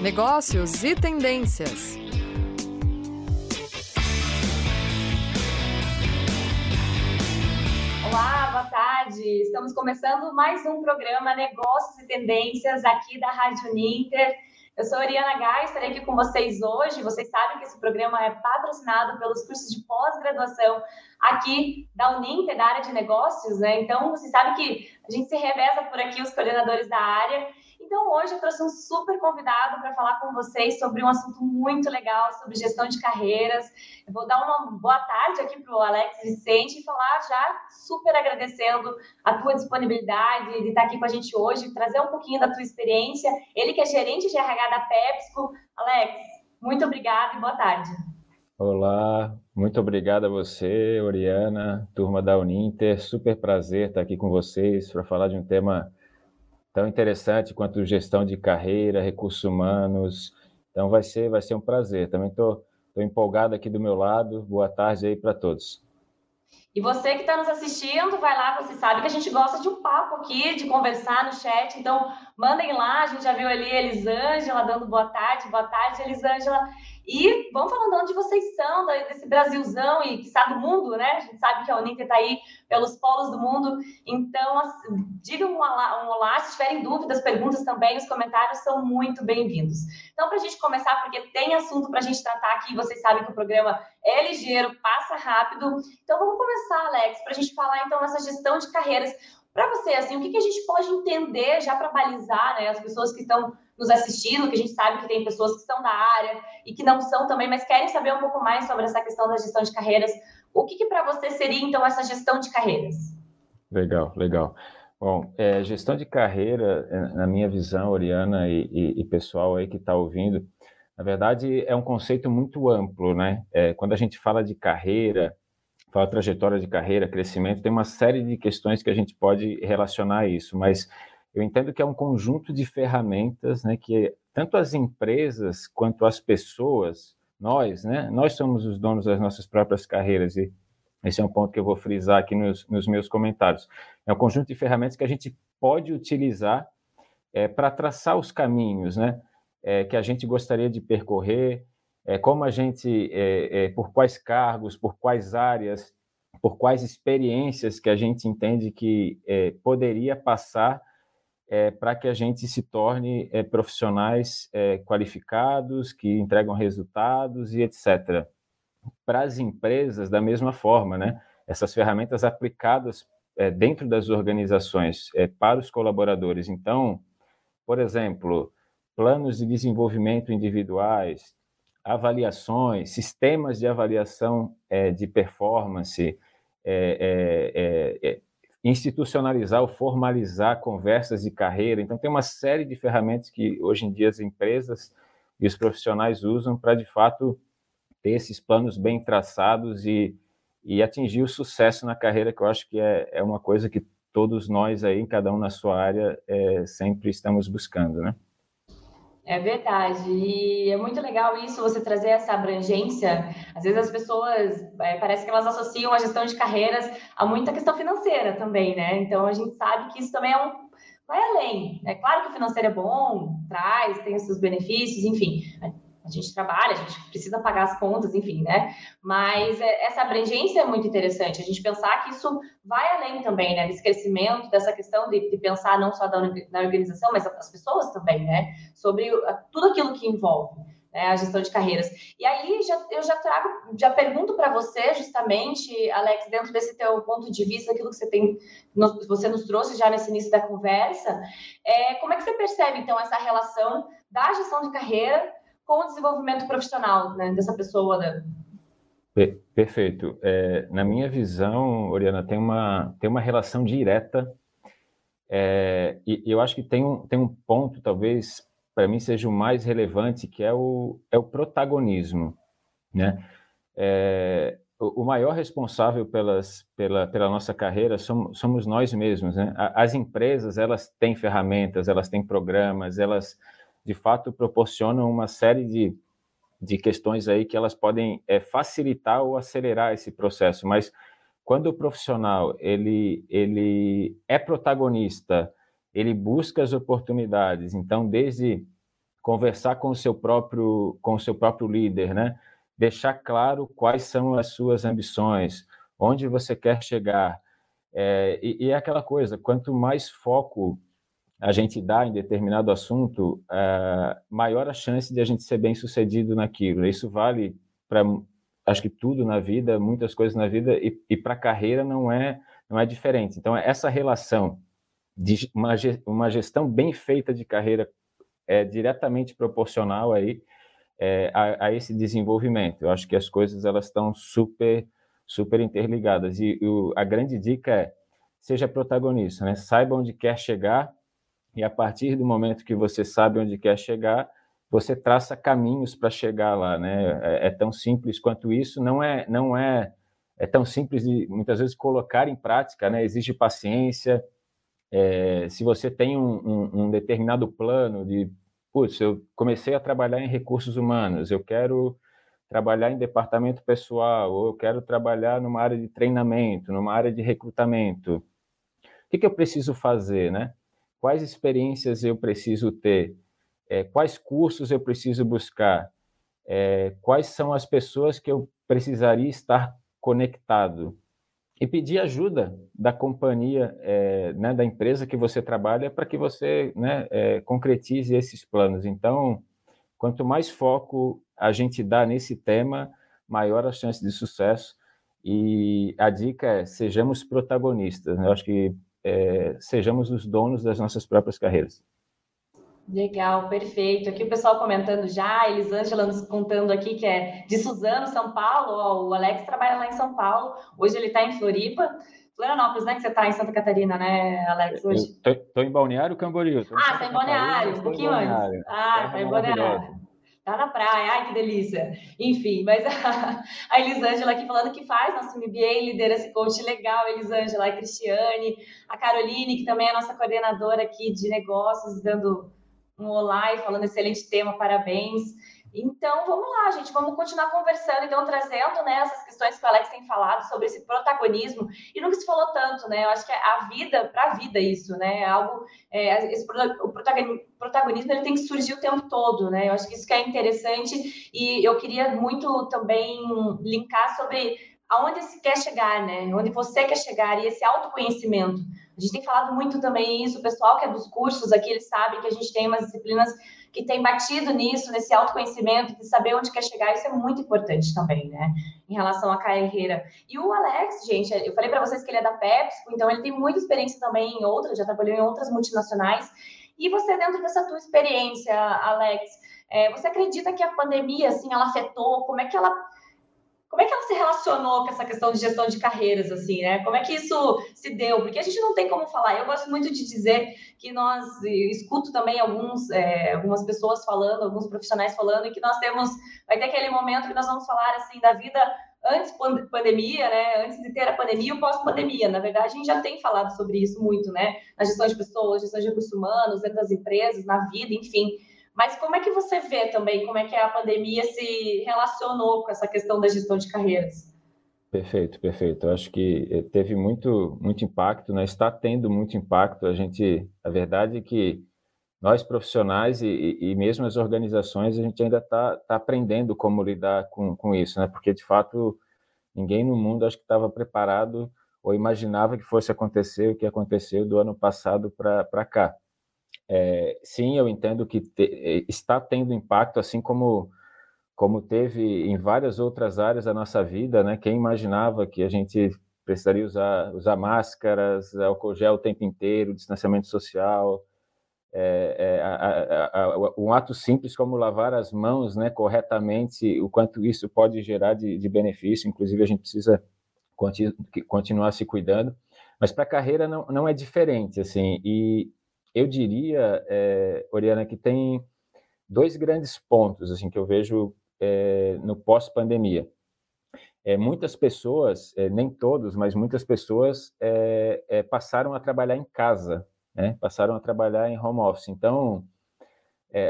negócios e tendências. Olá, boa tarde. Estamos começando mais um programa Negócios e Tendências aqui da Rádio Ninter. Eu sou a Ariana Gai, estarei aqui com vocês hoje. Vocês sabem que esse programa é patrocinado pelos cursos de pós-graduação aqui da Uninter, da área de negócios, né? Então, vocês sabem que a gente se reveza por aqui, os coordenadores da área. Então, hoje eu trouxe um super convidado para falar com vocês sobre um assunto muito legal, sobre gestão de carreiras. Eu vou dar uma boa tarde aqui para o Alex Vicente e falar já super agradecendo a tua disponibilidade de estar aqui com a gente hoje, trazer um pouquinho da tua experiência. Ele que é gerente de RH da PepsiCo. Alex, muito obrigada e boa tarde. Olá, muito obrigado a você, Oriana, turma da Uninter. Super prazer estar aqui com vocês para falar de um tema tão interessante quanto gestão de carreira, recursos humanos. Então vai ser, vai ser um prazer. Também estou empolgado aqui do meu lado. Boa tarde aí para todos. E você que está nos assistindo, vai lá, você sabe que a gente gosta de um papo aqui, de conversar no chat. Então, mandem lá. A gente já viu ali a Elisângela dando boa tarde. Boa tarde, Elisângela. E vamos falando onde vocês são, desse Brasilzão e que sabe do mundo, né? A gente sabe que a Uninter está aí pelos polos do mundo. Então, assim, digam um olá, um olá, se tiverem dúvidas, perguntas também, os comentários são muito bem-vindos. Então, para a gente começar, porque tem assunto para a gente tratar aqui, vocês sabem que o programa é ligeiro, passa rápido. Então, vamos começar, Alex, para a gente falar então essa gestão de carreiras. Para você, assim, o que, que a gente pode entender já para balizar né, as pessoas que estão nos assistindo, que a gente sabe que tem pessoas que estão da área e que não são também, mas querem saber um pouco mais sobre essa questão da gestão de carreiras. O que, que para você seria, então, essa gestão de carreiras? Legal, legal. Bom, é, gestão de carreira, é, na minha visão, Oriana e, e, e pessoal aí que está ouvindo, na verdade é um conceito muito amplo, né? É, quando a gente fala de carreira, fala trajetória de carreira, crescimento, tem uma série de questões que a gente pode relacionar a isso, mas eu entendo que é um conjunto de ferramentas, né, que tanto as empresas quanto as pessoas, nós, né, nós somos os donos das nossas próprias carreiras e esse é um ponto que eu vou frisar aqui nos, nos meus comentários. É um conjunto de ferramentas que a gente pode utilizar é, para traçar os caminhos, né, é, que a gente gostaria de percorrer, é, como a gente, é, é, por quais cargos, por quais áreas, por quais experiências que a gente entende que é, poderia passar é, para que a gente se torne profissionais qualificados, que entregam resultados e etc. Para as empresas, da mesma forma, né? essas ferramentas aplicadas dentro das organizações para os colaboradores. Então, por exemplo, planos de desenvolvimento individuais, avaliações, sistemas de avaliação é, de performance, institucionalizar ou formalizar conversas de carreira. Então, tem uma série de ferramentas que hoje em dia as empresas e os profissionais usam para, de fato, ter esses planos bem traçados e, e atingir o sucesso na carreira, que eu acho que é, é uma coisa que todos nós aí, cada um na sua área, é, sempre estamos buscando, né? É verdade. E é muito legal isso, você trazer essa abrangência. Às vezes as pessoas, é, parece que elas associam a gestão de carreiras a muita questão financeira também, né? Então a gente sabe que isso também é um. Vai além. É claro que o financeiro é bom, traz, tem os seus benefícios, enfim a gente trabalha, a gente precisa pagar as contas, enfim, né? Mas é, essa abrangência é muito interessante, a gente pensar que isso vai além também, né? Desse crescimento, dessa questão de, de pensar não só da, organização, mas as pessoas também, né? Sobre tudo aquilo que envolve. Né, a gestão de carreiras. E aí já, eu já trago, já pergunto para você justamente, Alex, dentro desse teu ponto de vista, aquilo que você tem, você nos trouxe já nesse início da conversa, é, como é que você percebe então essa relação da gestão de carreira com o desenvolvimento profissional né, dessa pessoa. Né? Perfeito. É, na minha visão, Oriana, tem uma, tem uma relação direta, é, e, eu acho que tem um, tem um ponto, talvez, para mim seja o mais relevante, que é o, é o protagonismo. Né? É, o, maior responsável pelas, pela, pela nossa carreira somos, somos nós mesmos. Né? As empresas, elas têm ferramentas, elas têm programas, elas de fato proporcionam uma série de, de questões aí que elas podem é, facilitar ou acelerar esse processo, mas quando o profissional ele, ele é protagonista, ele busca as oportunidades, então desde conversar com o seu próprio com o seu próprio líder, né? Deixar claro quais são as suas ambições, onde você quer chegar. É, e, e é aquela coisa, quanto mais foco a gente dá em determinado assunto, é, maior a chance de a gente ser bem sucedido naquilo. Isso vale para, acho que tudo na vida, muitas coisas na vida, e, e para a carreira não é, não é diferente. Então, essa relação de uma, uma gestão bem feita de carreira é diretamente proporcional aí é, a, a, esse desenvolvimento. Eu acho que as coisas elas estão super super interligadas e o, a grande dica é seja protagonista, né? Saiba onde quer chegar e a partir do momento que você sabe onde quer chegar, você traça caminhos para chegar lá, né? É, é, tão simples quanto isso. Não é, não é, é tão simples de muitas vezes colocar em prática, né? Exige paciência. É, se você tem um, um, um, determinado plano de, putz, eu comecei a trabalhar em recursos humanos, eu quero trabalhar em departamento pessoal, ou eu quero trabalhar numa área de treinamento, numa área de recrutamento. O que, que eu preciso fazer, né? Quais experiências eu preciso ter, é, quais cursos eu preciso buscar, é, quais são as pessoas que eu precisaria estar conectado e pedir ajuda da companhia, é, né, da empresa que você trabalha para que você né, é, concretize esses planos. Então, quanto mais foco a gente dá nesse tema, maior a chance de sucesso. E a dica é sejamos protagonistas. Né? Eu acho que é, sejamos os donos das nossas próprias carreiras. Legal, perfeito. Aqui o pessoal comentando já, Elisângela nos contando aqui que é de Suzano, São Paulo. Ó, o Alex trabalha lá em São Paulo, hoje ele está em Floripa. Florianópolis, né? Que você está em Santa Catarina, né, Alex? Hoje? Estou em Balneário Camboriú. Ah, está em Balneário, um pouquinho antes. Ah, está em Balneário. Tá na praia, ai que delícia. Enfim, mas a, a Elisângela aqui falando que faz nosso MBA, lidera esse coach legal, Elisângela, a Cristiane, a Caroline, que também é nossa coordenadora aqui de negócios, dando um olá e falando excelente tema, parabéns. Então, vamos lá, gente, vamos continuar conversando, então, trazendo né, essas questões que o Alex tem falado sobre esse protagonismo, e nunca se falou tanto, né? Eu acho que é a vida, para a vida, isso, né? É algo, é, esse, o protagonismo ele tem que surgir o tempo todo, né? Eu acho que isso que é interessante, e eu queria muito também linkar sobre aonde se quer chegar, né? Onde você quer chegar, e esse autoconhecimento. A gente tem falado muito também isso, o pessoal que é dos cursos aqui, eles sabem que a gente tem umas disciplinas que tem batido nisso, nesse autoconhecimento, de saber onde quer chegar, isso é muito importante também, né? Em relação à carreira. E o Alex, gente, eu falei para vocês que ele é da PepsiCo, então ele tem muita experiência também em outras, já trabalhou em outras multinacionais. E você, dentro dessa tua experiência, Alex, é, você acredita que a pandemia, assim, ela afetou? Como é que ela como é que ela se relacionou com essa questão de gestão de carreiras, assim, né? Como é que isso se deu? Porque a gente não tem como falar. Eu gosto muito de dizer que nós escuto também alguns, é, algumas pessoas falando, alguns profissionais falando, e que nós temos, vai ter aquele momento que nós vamos falar assim da vida antes pandemia, né? Antes de ter a pandemia e pós-pandemia. Na verdade, a gente já tem falado sobre isso muito, né? Na gestão de pessoas, gestão de recursos humanos, dentro das empresas, na vida, enfim. Mas como é que você vê também como é que a pandemia se relacionou com essa questão da gestão de carreiras? Perfeito, perfeito. Eu acho que eh, teve muito, muito impacto, né? está tendo muito impacto. A gente, a verdade é que nós profissionais e, e mesmo as organizações, a gente ainda está tá aprendendo como lidar com, com isso, né? Porque de fato ninguém no mundo acho que estava preparado ou imaginava que fosse acontecer o que aconteceu do ano passado para cá é, sim, eu entendo que te, é, está tendo impacto, assim como como teve em várias outras áreas da nossa vida, né? Quem imaginava que a gente precisaria usar, usar máscaras, álcool gel o tempo inteiro, distanciamento social, é, é, a, a, a, um ato simples como lavar as mãos né, corretamente, o quanto isso pode gerar de, de benefício, inclusive a gente precisa continu, continuar se cuidando, mas para a carreira não, não é diferente, assim, e, eu diria, é, Oriana, que tem dois grandes pontos assim que eu vejo é, no pós-pandemia. É, muitas pessoas, nem todos, mas muitas pessoas passaram a trabalhar em casa, né? passaram a trabalhar em home office. Então,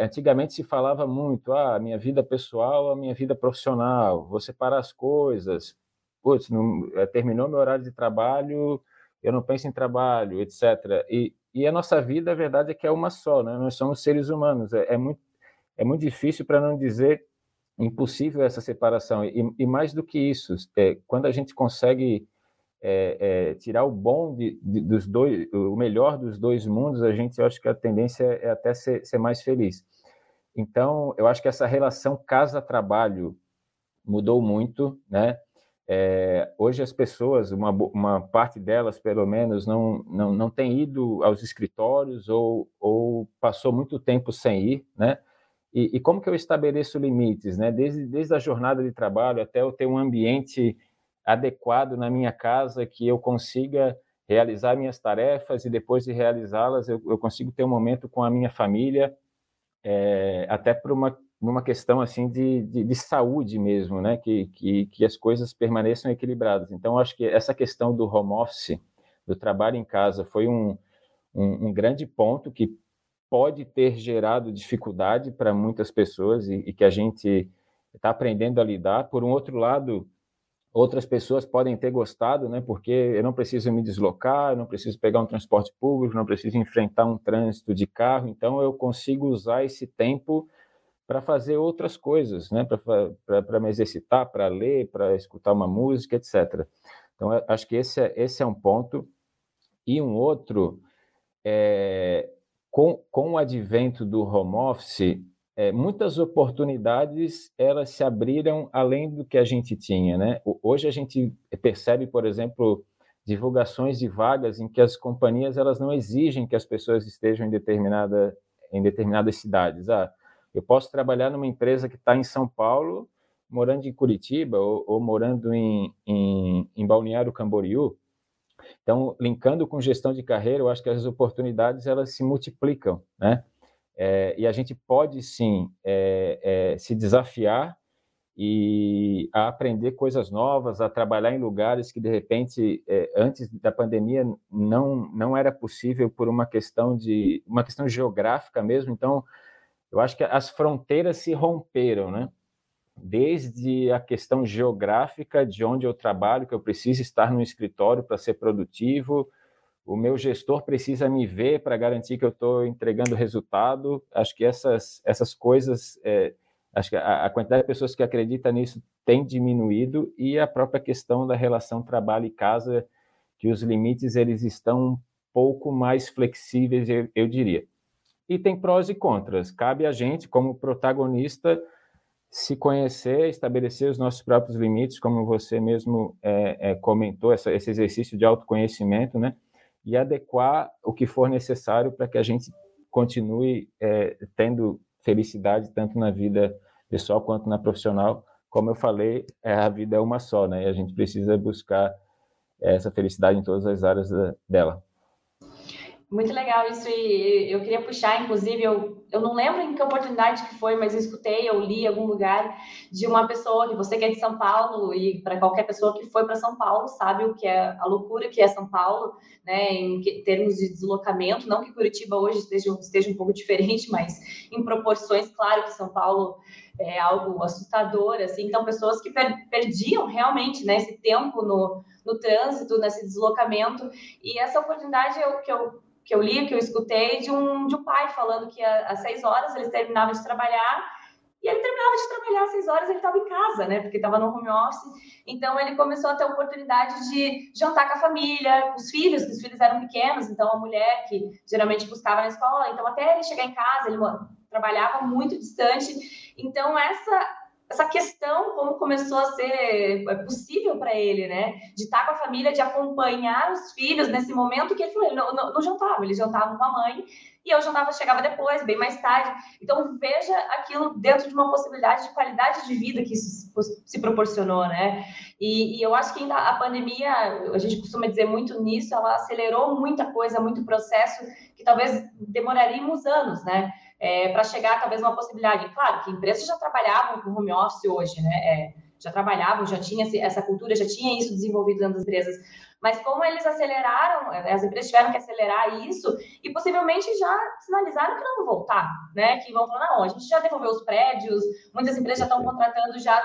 antigamente se falava muito, ah, minha vida pessoal, a minha vida profissional, vou separar as coisas. Putz, não, terminou meu horário de trabalho, eu não penso em trabalho, etc. E e a nossa vida, a verdade é que é uma só, né? Nós somos seres humanos. É, é muito, é muito difícil, para não dizer impossível, essa separação. E, e mais do que isso, é, quando a gente consegue é, é, tirar o bom de, de, dos dois, o melhor dos dois mundos, a gente, eu acho que a tendência é até ser, ser mais feliz. Então, eu acho que essa relação casa-trabalho mudou muito, né? É, hoje as pessoas, uma, uma parte delas pelo menos, não, não, não tem ido aos escritórios ou, ou passou muito tempo sem ir, né? E, e, como que eu estabeleço limites, né? Desde, desde a jornada de trabalho até eu ter um ambiente adequado na minha casa que eu consiga realizar minhas tarefas e depois de realizá-las eu, eu consigo ter um momento com a minha família, é, até por uma numa questão assim de, de, de, saúde mesmo, né? Que, que, que as coisas permaneçam equilibradas. Então, acho que essa questão do home office, do trabalho em casa, foi um, um, um grande ponto que pode ter gerado dificuldade para muitas pessoas e, e que a gente está aprendendo a lidar. Por um outro lado, outras pessoas podem ter gostado, né? Porque eu não preciso me deslocar, eu não preciso pegar um transporte público, não preciso enfrentar um trânsito de carro, então eu consigo usar esse tempo para fazer outras coisas, né? para me exercitar, para ler, para escutar uma música, etc. Então, acho que esse é, esse é um ponto. E um outro, é, com, com o advento do home office, é, muitas oportunidades elas se abriram além do que a gente tinha. Né? Hoje a gente percebe, por exemplo, divulgações de vagas em que as companhias elas não exigem que as pessoas estejam em, determinada, em determinadas cidades. Ah, eu posso trabalhar numa empresa que está em São Paulo, morando em Curitiba ou, ou morando em, em, em, Balneário Camboriú. Então, linkando com gestão de carreira, eu acho que as oportunidades elas se multiplicam, né? É, e a gente pode sim é, é, se desafiar e a aprender coisas novas, a trabalhar em lugares que de repente é, antes da pandemia não não era possível por uma questão de uma questão geográfica mesmo. Então eu acho que as fronteiras se romperam, né? Desde a questão geográfica de onde eu trabalho, que eu preciso estar no escritório para ser produtivo, o meu gestor precisa me ver para garantir que eu estou entregando resultado. Acho que essas, essas coisas, é, acho que a, a, quantidade de pessoas que acreditam nisso tem diminuído e a própria questão da relação trabalho e casa, que os limites eles estão um pouco mais flexíveis, eu, eu diria e tem prós e contras. Cabe a gente, como protagonista, se conhecer, estabelecer os nossos próprios limites, como você mesmo é, é, comentou, essa, esse exercício de autoconhecimento, né? E adequar o que for necessário para que a gente continue é, tendo felicidade tanto na vida pessoal quanto na profissional. Como eu falei, é, a vida é uma só, né? E a gente precisa buscar essa felicidade em todas as áreas dela. Muito legal isso, e eu queria puxar, inclusive, eu, eu não lembro em que oportunidade que foi, mas eu escutei, eu li em algum lugar de uma pessoa, que você que é de São Paulo, e para qualquer pessoa que foi para São Paulo, sabe o que é a loucura que é São Paulo, né, em termos de deslocamento, não que Curitiba hoje esteja, esteja um pouco diferente, mas em proporções, claro que São Paulo é algo assustador, assim, então pessoas que per perdiam realmente, né, esse tempo no, no trânsito, nesse deslocamento, e essa oportunidade eu, que eu que eu li, que eu escutei, de um, de um pai falando que às seis horas eles terminavam de trabalhar e ele terminava de trabalhar às seis horas, ele estava em casa, né? Porque estava no home office. Então ele começou a ter a oportunidade de jantar com a família, com os filhos, que os filhos eram pequenos, então a mulher que geralmente buscava na escola, então até ele chegar em casa, ele trabalhava muito distante. Então essa essa questão, como começou a ser é, possível para ele, né? De estar com a família, de acompanhar os filhos nesse momento que ele falou, ele não, não, não jantava, ele jantava com a mãe e eu jantava, chegava depois, bem mais tarde. Então, veja aquilo dentro de uma possibilidade de qualidade de vida que isso se proporcionou, né? E, e eu acho que ainda a pandemia, a gente costuma dizer muito nisso, ela acelerou muita coisa, muito processo que talvez demoraríamos anos, né? É, para chegar talvez uma possibilidade. Claro que empresas já trabalhavam com home office hoje, né? É, já trabalhavam, já tinha essa cultura, já tinha isso desenvolvido dentro das empresas. Mas como eles aceleraram, é, as empresas tiveram que acelerar isso e possivelmente já sinalizaram que não vão voltar, né? Que vão falar, não, a gente já devolveu os prédios, muitas empresas já estão contratando já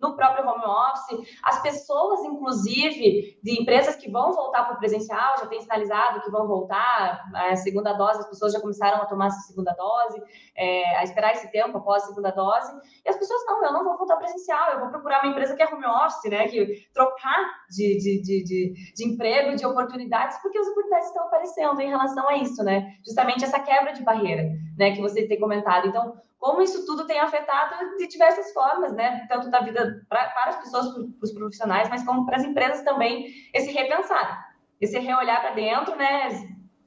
no próprio home office. As pessoas, inclusive, de empresas que vão voltar para o presencial, já tem sinalizado que vão voltar, a segunda dose, as pessoas já começaram a tomar a segunda dose, é, a esperar esse tempo após a segunda dose. E as pessoas, não, eu não vou voltar presencial, eu vou procurar uma empresa que é home office, né? Que trocar de, de, de, de, de emprego, de oportunidades, porque as oportunidades estão aparecendo em relação a isso, né? Justamente essa quebra de barreira, né? Que você tem comentado. Então, como isso tudo tem afetado de diversas formas, né? Tanto da vida pra, para as pessoas, para os profissionais, mas como para as empresas também, esse repensar, esse reolhar para dentro, né?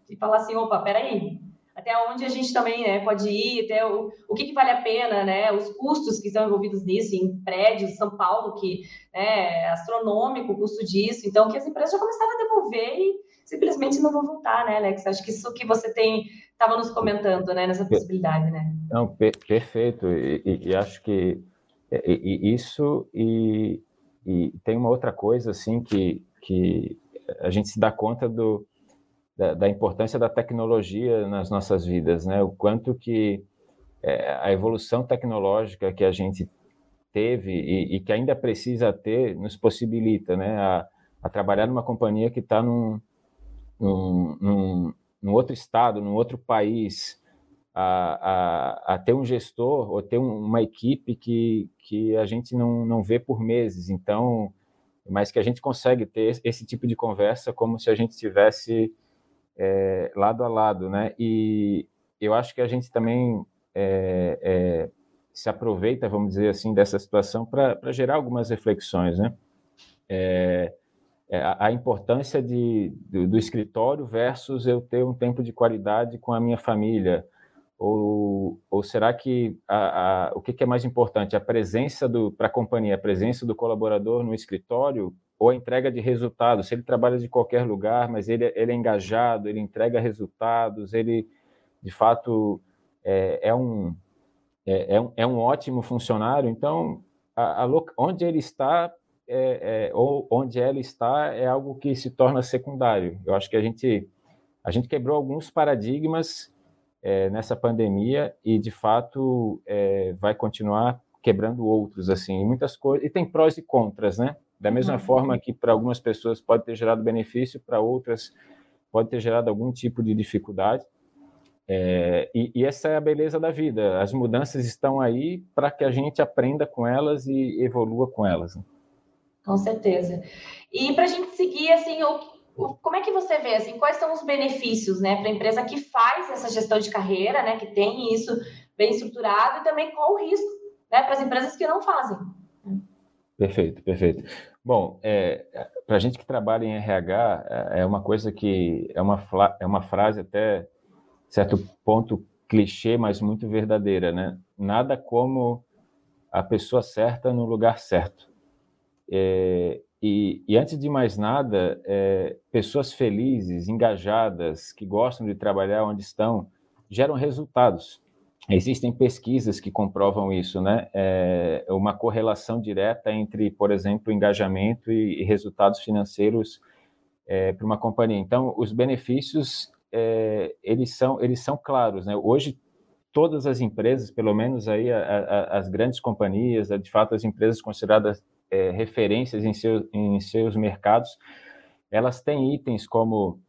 E falar assim, opa, peraí, até onde a gente também né, pode ir, até o, o que, que, vale a pena, né? Os custos que estão envolvidos nisso, em prédios, São Paulo, que né, é astronômico o custo disso, então que as empresas já começaram a devolver e simplesmente não vão voltar, né, Alex? Acho que isso que você tem estava nos comentando, né, nessa possibilidade, né? Não, per perfeito. E, e, e, acho que e, isso e, e, tem uma outra coisa assim que que a gente se dá conta do da, da importância da tecnologia nas nossas vidas, né? O quanto que é, a evolução tecnológica que a gente teve e, e, que ainda precisa ter nos possibilita, né, a, a trabalhar numa companhia que está num, num, num, outro estado, num outro país, a, a, a ter um gestor ou ter um, uma equipe que, que a gente não, não vê por meses. Então, mas que a gente consegue ter esse tipo de conversa como se a gente tivesse é, lado a lado, né? E eu acho que a gente também é, é, se aproveita, vamos dizer assim, dessa situação para gerar algumas reflexões, né? É, a, importância de, do, do, escritório versus eu ter um tempo de qualidade com a minha família? Ou, ou será que a, a, o que, que, é mais importante? A presença para a companhia, a presença do colaborador no escritório ou a entrega de resultados? Se ele trabalha de qualquer lugar, mas ele, ele é engajado, ele entrega resultados, ele de fato é, é um, é, é, um, é um ótimo funcionário, então a, a, onde ele está é, é, ou onde ela está é algo que se torna secundário. Eu acho que a gente a gente quebrou alguns paradigmas é, nessa pandemia e de fato é, vai continuar quebrando outros assim muitas coisas e tem prós e contras, né? Da mesma uhum. forma que para algumas pessoas pode ter gerado benefício, para outras pode ter gerado algum tipo de dificuldade. É, e, e, essa é a beleza da vida. As mudanças estão aí para que a gente aprenda com elas e evolua com elas. Né? Com certeza. E para a gente seguir, assim, o, o, como é que você vê, assim, quais são os benefícios, né, para a empresa que faz essa gestão de carreira, né, que tem isso bem estruturado, e também qual o risco, né, para as empresas que não fazem? Perfeito, perfeito. Bom, é, para a gente que trabalha em RH, é, é uma coisa que é uma, é uma frase até certo ponto clichê, mas muito verdadeira, né? Nada como a pessoa certa no lugar certo. É, e, e, antes de mais nada, é, pessoas felizes, engajadas, que gostam de trabalhar onde estão, geram resultados. Existem pesquisas que comprovam isso, né? É uma correlação direta entre, por exemplo, engajamento e, resultados financeiros é, para uma companhia. Então, os benefícios é, eles são eles são claros, né? Hoje todas as empresas, pelo menos aí a, a, as grandes companhias, de fato as empresas consideradas é, referências em, seu, em seus mercados, elas têm itens como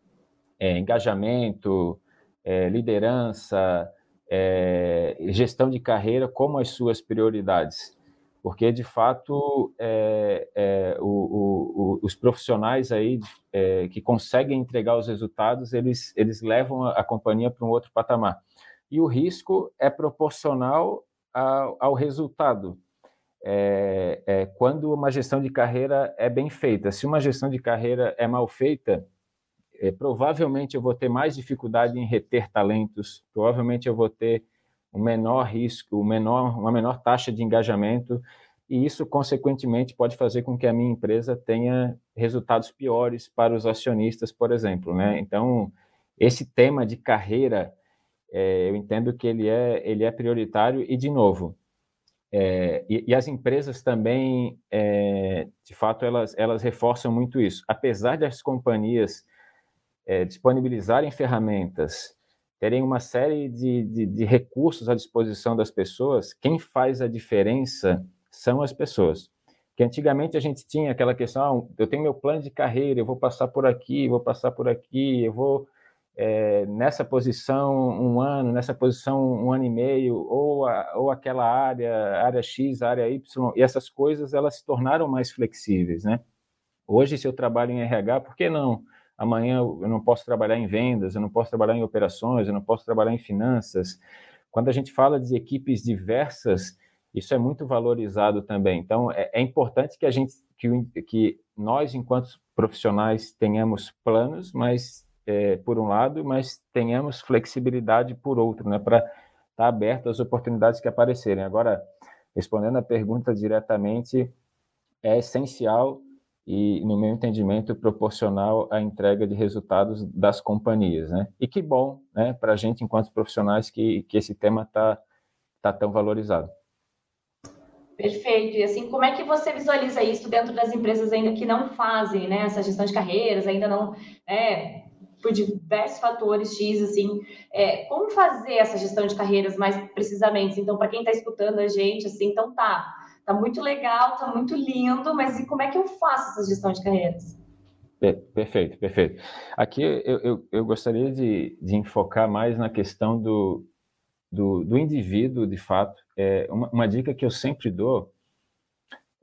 é, engajamento, é, liderança, é, gestão de carreira como as suas prioridades, porque de fato é, é, o, o, os profissionais aí que conseguem entregar os resultados, eles, eles levam a, a companhia para um outro patamar. E o risco é proporcional ao, ao resultado é, é, quando uma gestão de carreira é bem feita. Se uma gestão de carreira é mal feita, é, provavelmente eu vou ter mais dificuldade em reter talentos, provavelmente eu vou ter um menor risco, um menor, uma menor taxa de engajamento, e isso, consequentemente, pode fazer com que a minha empresa tenha resultados piores para os acionistas, por exemplo. Né? Então, esse tema de carreira, é, eu entendo que ele é, ele é prioritário, e, de novo, é, e, e, as empresas também, é, de fato, elas, elas reforçam muito isso. Apesar das companhias é, disponibilizarem ferramentas, terem uma série de, de, de, recursos à disposição das pessoas, quem faz a diferença são as pessoas. Que antigamente a gente tinha aquela questão, ah, eu tenho meu plano de carreira, eu vou passar por aqui, vou passar por aqui, eu vou é, nessa posição um ano, nessa posição um ano e meio, ou, a, ou aquela área, área X, área Y, e essas coisas elas se tornaram mais flexíveis, né? Hoje, se eu trabalho em RH, por que não? Amanhã eu não posso trabalhar em vendas, eu não posso trabalhar em operações, eu não posso trabalhar em finanças. Quando a gente fala de equipes diversas, isso é muito valorizado também. Então, é, é importante que a gente, que, que nós, enquanto profissionais, tenhamos planos, mas é, por um lado, mas tenhamos flexibilidade por outro, né, para estar tá aberto às oportunidades que aparecerem. Agora, respondendo a pergunta diretamente, é essencial e, no meu entendimento, proporcional à entrega de resultados das companhias, né? E que bom, né, para a gente, enquanto profissionais, que, que esse tema está tá tão valorizado. Perfeito. E assim, como é que você visualiza isso dentro das empresas ainda que não fazem, né, essa gestão de carreiras, ainda não, é, por diversos fatores X, assim, é, como fazer essa gestão de carreiras mais precisamente? Então, para quem está escutando a gente, assim, então tá, tá muito legal, tá muito lindo, mas e como é que eu faço essa gestão de carreiras? Perfeito, perfeito. Aqui eu, eu, eu gostaria de, de enfocar mais na questão do, do, do indivíduo, de fato. É, uma, uma, dica que eu sempre dou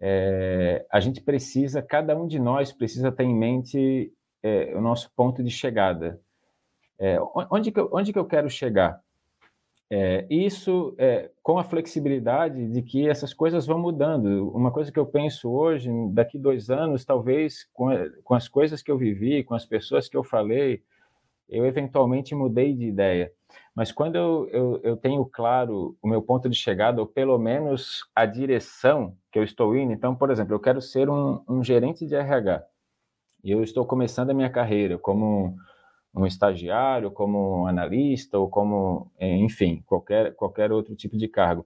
é, a gente precisa, cada um de nós precisa ter em mente é, o nosso ponto de chegada. É, onde, que eu, onde que eu quero chegar? É, isso é, com a flexibilidade de que essas coisas vão mudando. Uma coisa que eu penso hoje, daqui dois anos, talvez com, com as coisas que eu vivi, com as pessoas que eu falei, eu eventualmente mudei de ideia. Mas quando eu, eu, eu, tenho claro o meu ponto de chegada, ou pelo menos a direção que eu estou indo, então, por exemplo, eu quero ser um, um gerente de RH. E eu estou começando a minha carreira como um estagiário, como um analista ou como, é, enfim, qualquer, qualquer outro tipo de cargo.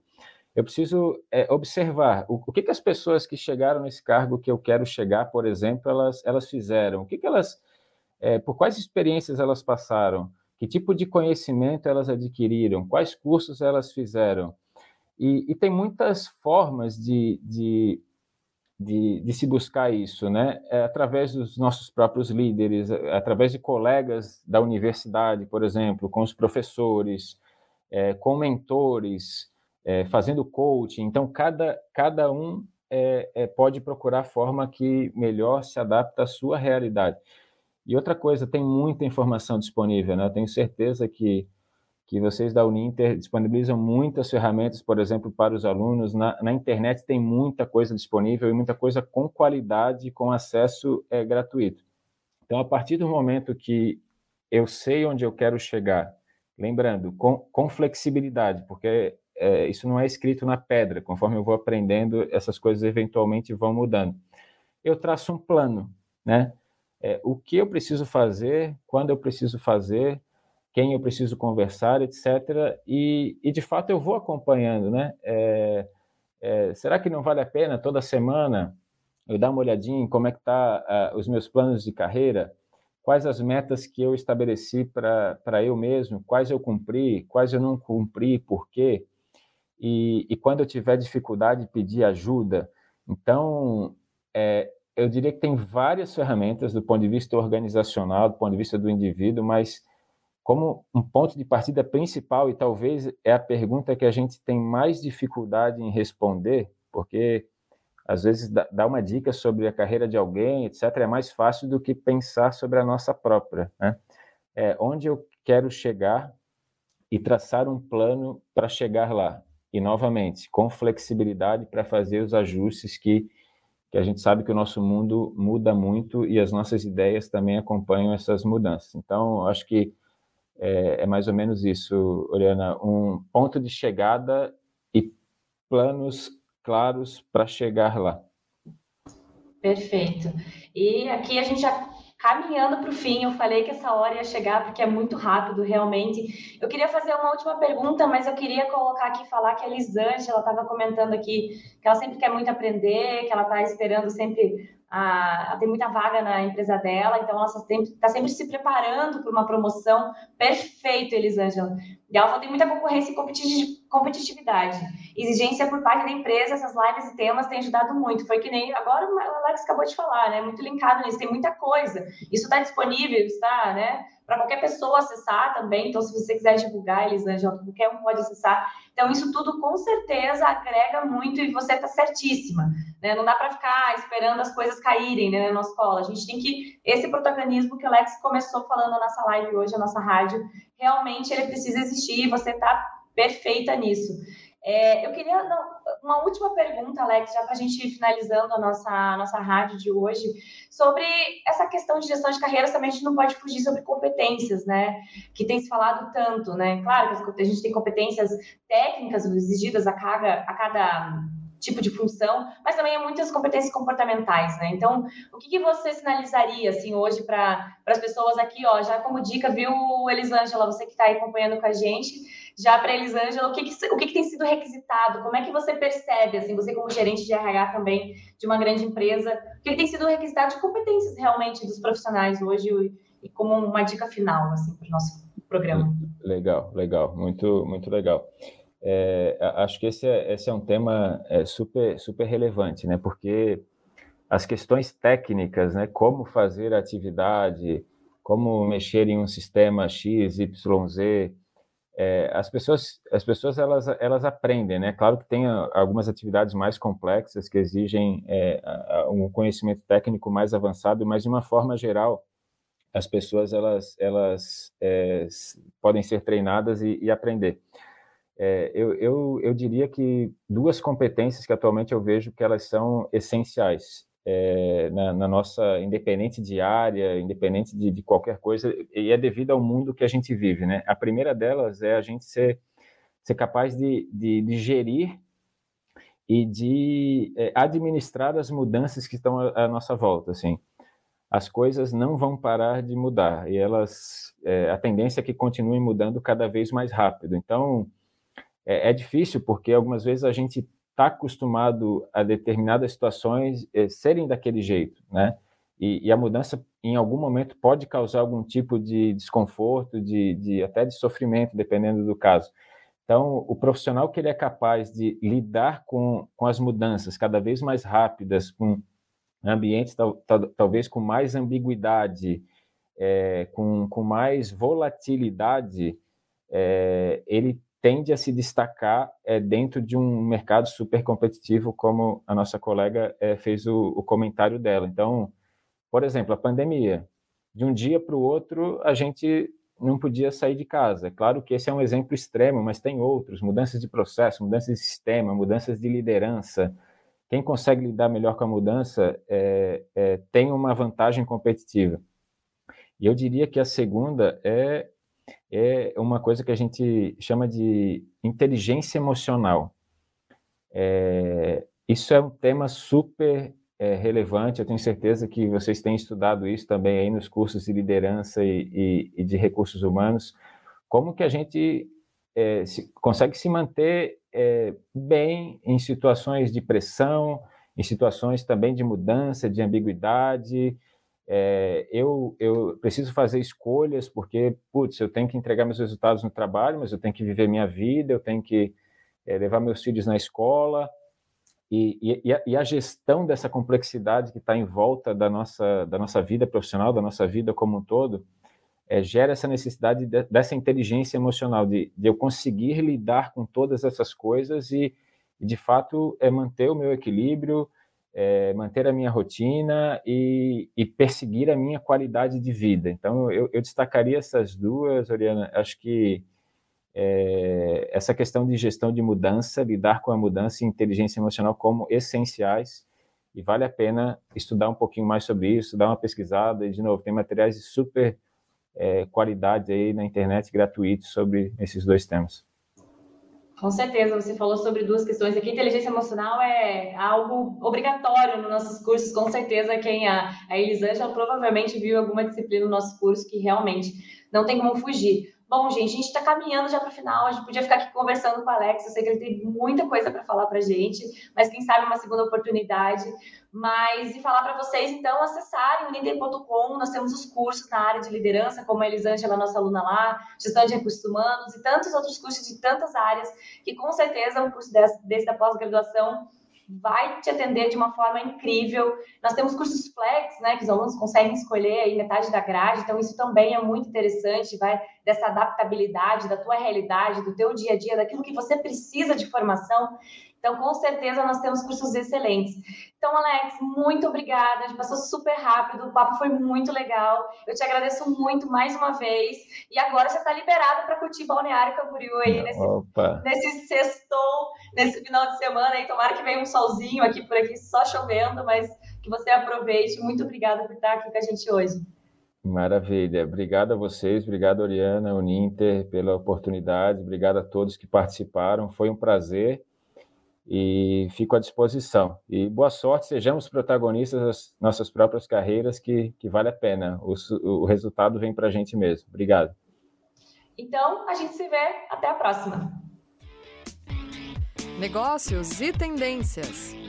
Eu preciso é, observar o, o que, que as pessoas que chegaram nesse cargo que eu quero chegar, por exemplo, elas, elas fizeram, o que, que elas, é, por quais experiências elas passaram, que tipo de conhecimento elas adquiriram, quais cursos elas fizeram. E, e tem muitas formas de, de de, de, se buscar isso, né? É através dos nossos próprios líderes, é através de colegas da universidade, por exemplo, com os professores, é, com mentores, é, fazendo coaching. Então, cada, cada um é, é, pode procurar a forma que melhor se adapta à sua realidade. E outra coisa, tem muita informação disponível, né? Eu tenho certeza que que vocês da Uninter disponibilizam muitas ferramentas, por exemplo, para os alunos. Na, na internet tem muita coisa disponível e muita coisa com qualidade, com acesso é, gratuito. Então, a partir do momento que eu sei onde eu quero chegar, lembrando, com, com flexibilidade, porque é, isso não é escrito na pedra, conforme eu vou aprendendo, essas coisas eventualmente vão mudando. Eu traço um plano, né? É, o que eu preciso fazer, quando eu preciso fazer, quem eu preciso conversar, etc. E, e de fato eu vou acompanhando, né? É, é, será que não vale a pena toda semana eu dar uma olhadinha em como é que tá uh, os meus planos de carreira? Quais as metas que eu estabeleci para eu mesmo? Quais eu cumpri? Quais eu não cumpri? Por quê? E, e quando eu tiver dificuldade, pedir ajuda. Então, é, eu diria que tem várias ferramentas do ponto de vista organizacional, do ponto de vista do indivíduo, mas como um ponto de partida principal, e talvez é a pergunta que a gente tem mais dificuldade em responder, porque às vezes dar uma dica sobre a carreira de alguém, etc., é mais fácil do que pensar sobre a nossa própria. Né? É, onde eu quero chegar e traçar um plano para chegar lá. E, novamente, com flexibilidade para fazer os ajustes que, que a gente sabe que o nosso mundo muda muito e as nossas ideias também acompanham essas mudanças. Então, acho que é, é mais ou menos isso, Oriana, um ponto de chegada e planos claros para chegar lá. Perfeito. E aqui a gente já caminhando para o fim, eu falei que essa hora ia chegar porque é muito rápido, realmente. Eu queria fazer uma última pergunta, mas eu queria colocar aqui, falar que a Elisângela estava comentando aqui que ela sempre quer muito aprender, que ela está esperando sempre a, a, tem muita vaga na empresa dela, então ela está sempre, tá sempre se preparando para uma promoção. Perfeito, Elisângela. E falou tem muita concorrência e competitividade. Exigência por parte da empresa, essas lives e temas têm ajudado muito. Foi que nem agora o Alex acabou de falar, né? Muito linkado nisso, tem muita coisa. Isso está disponível, está, né? Para qualquer pessoa acessar também. Então, se você quiser divulgar, Elisângela, qualquer um pode acessar. Então, isso tudo com certeza agrega muito e você está certíssima. Né? Não dá para ficar esperando as coisas caírem né, na escola. A gente tem que. Esse protagonismo que o Alex começou falando na nossa live hoje, a nossa rádio, realmente ele precisa existir e você está perfeita nisso. É, eu queria uma última pergunta, Alex, já para a gente ir finalizando a nossa, a nossa rádio de hoje, sobre essa questão de gestão de carreiras, também a gente não pode fugir sobre competências, né? Que tem se falado tanto, né? Claro que a gente tem competências técnicas exigidas a cada, a cada tipo de função, mas também há muitas competências comportamentais, né? Então, o que, que você sinalizaria, assim, hoje para as pessoas aqui, ó, já como dica, viu, Elisângela, você que está aí acompanhando com a gente, já para Elisângela, o, que, que, o que, que tem sido requisitado? Como é que você percebe, assim, você como gerente de RH também de uma grande empresa, o que, que tem sido requisitado de competências realmente dos profissionais hoje e como uma dica final, assim, para o nosso programa? Legal, legal, muito, muito legal. É, acho que esse é, esse é um tema é, super, super relevante, né? Porque as questões técnicas, né? Como fazer a atividade, como mexer em um sistema X, Y, Z, é, as pessoas, as pessoas elas, elas aprendem, né? Claro que tem algumas atividades mais complexas que exigem é, um conhecimento técnico mais avançado, mas de uma forma geral, as pessoas elas, elas é, podem ser treinadas e, e aprender é, eu, eu, eu diria que duas competências que atualmente eu vejo que elas são essenciais é, na, na, nossa independente diária, independente de, de, qualquer coisa, e é devido ao mundo que a gente vive, né? A primeira delas é a gente ser, ser capaz de, de, de gerir e de é, administrar as mudanças que estão à, à, nossa volta, assim. As coisas não vão parar de mudar e elas, é, a tendência é que continuem mudando cada vez mais rápido. Então, é, é difícil porque algumas vezes a gente está acostumado a determinadas situações é, serem daquele jeito, né? E, e, a mudança, em algum momento, pode causar algum tipo de desconforto, de, de até de sofrimento, dependendo do caso. Então, o profissional que ele é capaz de lidar com, com as mudanças cada vez mais rápidas, com ambientes tal, tal, talvez com mais ambiguidade, é, com, com mais volatilidade, é, ele tende a se destacar é, dentro de um mercado super competitivo, como a nossa colega é, fez o, o, comentário dela. Então, por exemplo, a pandemia. De um dia para o outro, a gente não podia sair de casa. Claro que esse é um exemplo extremo, mas tem outros: mudanças de processo, mudanças de sistema, mudanças de liderança. Quem consegue lidar melhor com a mudança é, é tem uma vantagem competitiva. E eu diria que a segunda é é uma coisa que a gente chama de inteligência emocional. É, isso é um tema super é, relevante, eu tenho certeza que vocês têm estudado isso também aí nos cursos de liderança e, e, e de recursos humanos, como que a gente é, se, consegue se manter é, bem em situações de pressão, em situações também de mudança, de ambiguidade, é, eu, eu preciso fazer escolhas porque, putz, eu tenho que entregar meus resultados no trabalho, mas eu tenho que viver minha vida, eu tenho que é, levar meus filhos na escola. E, e, e, a, gestão dessa complexidade que está em volta da nossa, da nossa vida profissional, da nossa vida como um todo, é, gera essa necessidade de, dessa inteligência emocional, de, de, eu conseguir lidar com todas essas coisas e, de fato, é manter o meu equilíbrio, é, manter a minha rotina e, e, perseguir a minha qualidade de vida. Então, eu, eu destacaria essas duas, Oriana. Acho que é, essa questão de gestão de mudança, lidar com a mudança e inteligência emocional como essenciais. E vale a pena estudar um pouquinho mais sobre isso, dar uma pesquisada. E, de novo, tem materiais de super é, qualidade aí na internet gratuitos sobre esses dois temas. Com certeza, você falou sobre duas questões aqui. Inteligência emocional é algo obrigatório nos nossos cursos, com certeza. Quem a, a Elisângela provavelmente viu alguma disciplina no nosso curso que realmente não tem como fugir. Bom, gente, a gente está caminhando já para o final. A gente podia ficar aqui conversando com o Alex. Eu sei que ele tem muita coisa para falar para gente, mas quem sabe uma segunda oportunidade. Mas e falar para vocês, então, acessarem o Ninter.com. Nós temos os cursos na área de liderança, como a Elisângela, nossa aluna lá, gestão de recursos humanos e tantos outros cursos de tantas áreas, que com certeza um curso desse, desse da pós-graduação vai te atender de uma forma incrível. Nós temos cursos flex, né, que os alunos conseguem escolher aí metade da grade, então isso também é muito interessante, vai dessa adaptabilidade da tua realidade, do teu dia a dia, daquilo que você precisa de formação. Então, com certeza, nós temos cursos excelentes. Então, Alex, muito obrigada. A gente passou super rápido, o papo foi muito legal. Eu te agradeço muito mais uma vez. E agora você está liberado para curtir Balneário Camboriú aí nesse, nesse sextou, nesse final de semana. E tomara que venha um solzinho aqui por aqui, só chovendo, mas que você aproveite. Muito obrigada por estar aqui com a gente hoje. Maravilha. Obrigado a vocês, obrigado, Oriana, Uninter, pela oportunidade, obrigado a todos que participaram. Foi um prazer e fico à disposição. E boa sorte, sejamos protagonistas das nossas próprias carreiras, que, que vale a pena. O, o resultado vem para a gente mesmo. Obrigado. Então, a gente se vê. Até a próxima. Negócios e tendências.